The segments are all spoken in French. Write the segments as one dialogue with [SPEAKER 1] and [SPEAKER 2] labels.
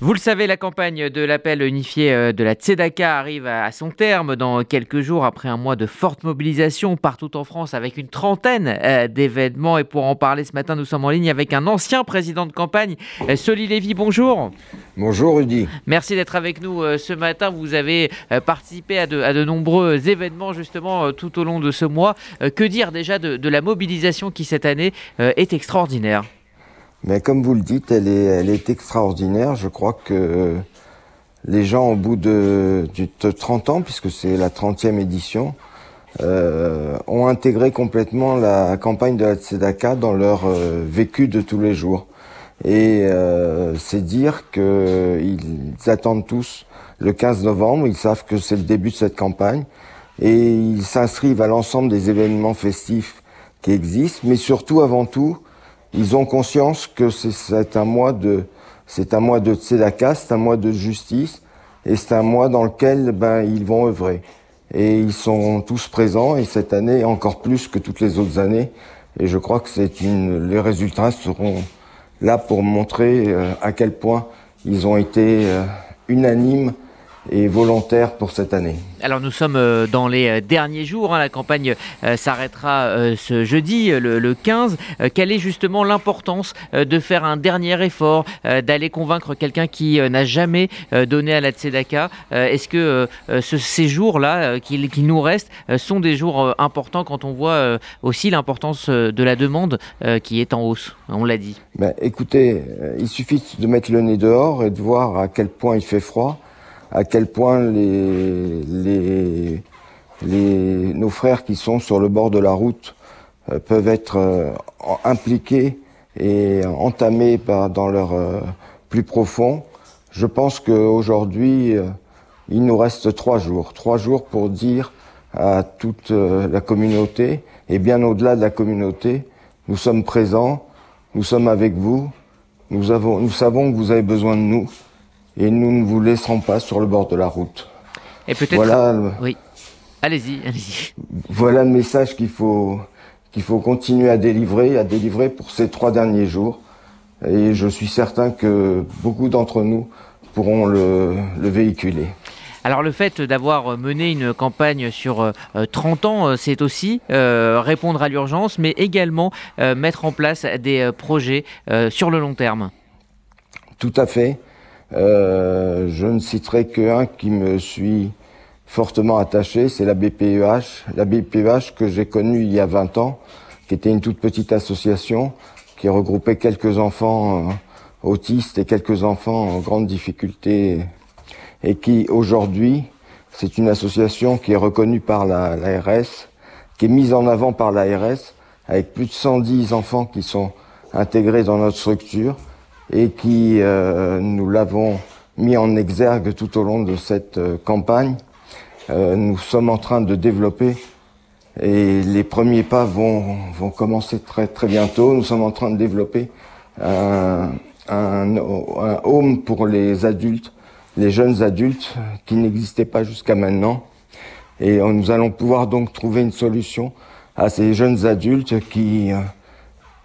[SPEAKER 1] Vous le savez, la campagne de l'appel unifié euh, de la Tzedaka arrive à son terme dans quelques jours après un mois de forte mobilisation partout en France avec une trentaine euh, d'événements. Et pour en parler ce matin, nous sommes en ligne avec un ancien président de campagne, euh, Soli Lévy. Bonjour.
[SPEAKER 2] Bonjour Rudy.
[SPEAKER 1] Merci d'être avec nous ce matin. Vous avez participé à de, nombreux événements justement tout au long de ce mois. Que dire déjà de la mobilisation qui cette année est extraordinaire?
[SPEAKER 2] Mais comme vous le dites, elle est, extraordinaire. Je crois que les gens, au bout de, de 30 ans, puisque c'est la 30e édition, euh, ont intégré complètement la campagne de la Tzedaka dans leur euh, vécu de tous les jours. Et euh, c'est dire qu'ils attendent tous le 15 novembre, ils savent que c'est le début de cette campagne, et ils s'inscrivent à l'ensemble des événements festifs qui existent, mais surtout, avant tout, ils ont conscience que c'est un mois de c'est un mois de tzedaka, c'est un mois de justice, et c'est un mois dans lequel ben ils vont œuvrer. Et ils sont tous présents, et cette année encore plus que toutes les autres années. Et je crois que c'est une les résultats seront là pour montrer euh, à quel point ils ont été euh, unanimes et volontaire pour cette année.
[SPEAKER 1] Alors nous sommes euh, dans les euh, derniers jours, hein. la campagne euh, s'arrêtera ce jeudi, le, 15. Quelle est justement l'importance de faire un dernier effort, d'aller convaincre quelqu'un qui n'a jamais donné à la Tzedaka? Est-ce que ces jours-là qui, nous restent sont des jours importants quand on voit aussi l'importance de la demande qui est en hausse? On l'a dit.
[SPEAKER 2] Ben, écoutez, il suffit de mettre le nez dehors et de voir à quel point il fait froid à quel point les, les, les, nos frères qui sont sur le bord de la route euh, peuvent être euh, impliqués et entamés par, dans leur euh, plus profond. Je pense qu'aujourd'hui, il nous reste trois jours. Trois jours pour dire à toute la communauté, et bien au-delà de la communauté, nous sommes présents, nous sommes avec vous, nous, avons, nous savons que vous avez besoin de nous, et nous ne vous laisserons pas sur le bord de la route.
[SPEAKER 1] Et peut-être. Voilà. Oui. Allez-y, allez-y.
[SPEAKER 2] Voilà le message qu'il faut qu'il faut continuer à délivrer, à délivrer pour ces trois derniers jours. Et je suis certain que beaucoup d'entre nous pourront le, le véhiculer.
[SPEAKER 1] Alors le fait d'avoir mené une campagne sur 30 euh, ans, euh, c'est aussi euh, répondre à l'urgence, mais également mettre en place des projets sur le long terme.
[SPEAKER 2] Tout à fait. Euh, je ne citerai qu'un qui me suit fortement attaché, c'est la BPEH. La BPEH que j'ai connue il y a 20 ans, qui était une toute petite association qui regroupait quelques enfants euh, autistes et quelques enfants en grande difficulté et qui aujourd'hui, c'est une association qui est reconnue par la, qui est mise en avant par l'ARS, avec plus de 110 enfants qui sont intégrés dans notre structure et qui, euh, nous l'avons mis en exergue tout au long de cette euh, campagne. Euh, nous sommes en train de développer et les premiers pas vont, vont commencer très, très bientôt. Nous sommes en train de développer un, un, un home pour les adultes, les jeunes adultes qui n'existaient pas jusqu'à maintenant. Et nous allons pouvoir donc trouver une solution à ces jeunes adultes qui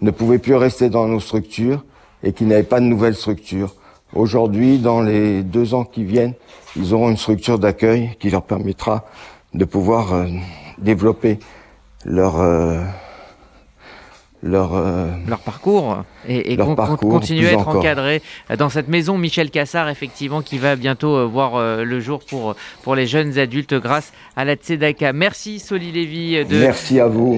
[SPEAKER 2] ne pouvaient plus rester dans nos structures et qui n'avaient pas de nouvelle structure. Aujourd'hui, dans les deux ans qui viennent, ils auront une structure d'accueil qui leur permettra de pouvoir euh, développer leur euh,
[SPEAKER 1] leur, euh, leur parcours et, continuer à être encadré dans cette maison Michel Cassard effectivement qui va bientôt voir le jour pour pour les jeunes adultes grâce à la Tzedaka. Merci Soli Lévy
[SPEAKER 2] de Merci à vous.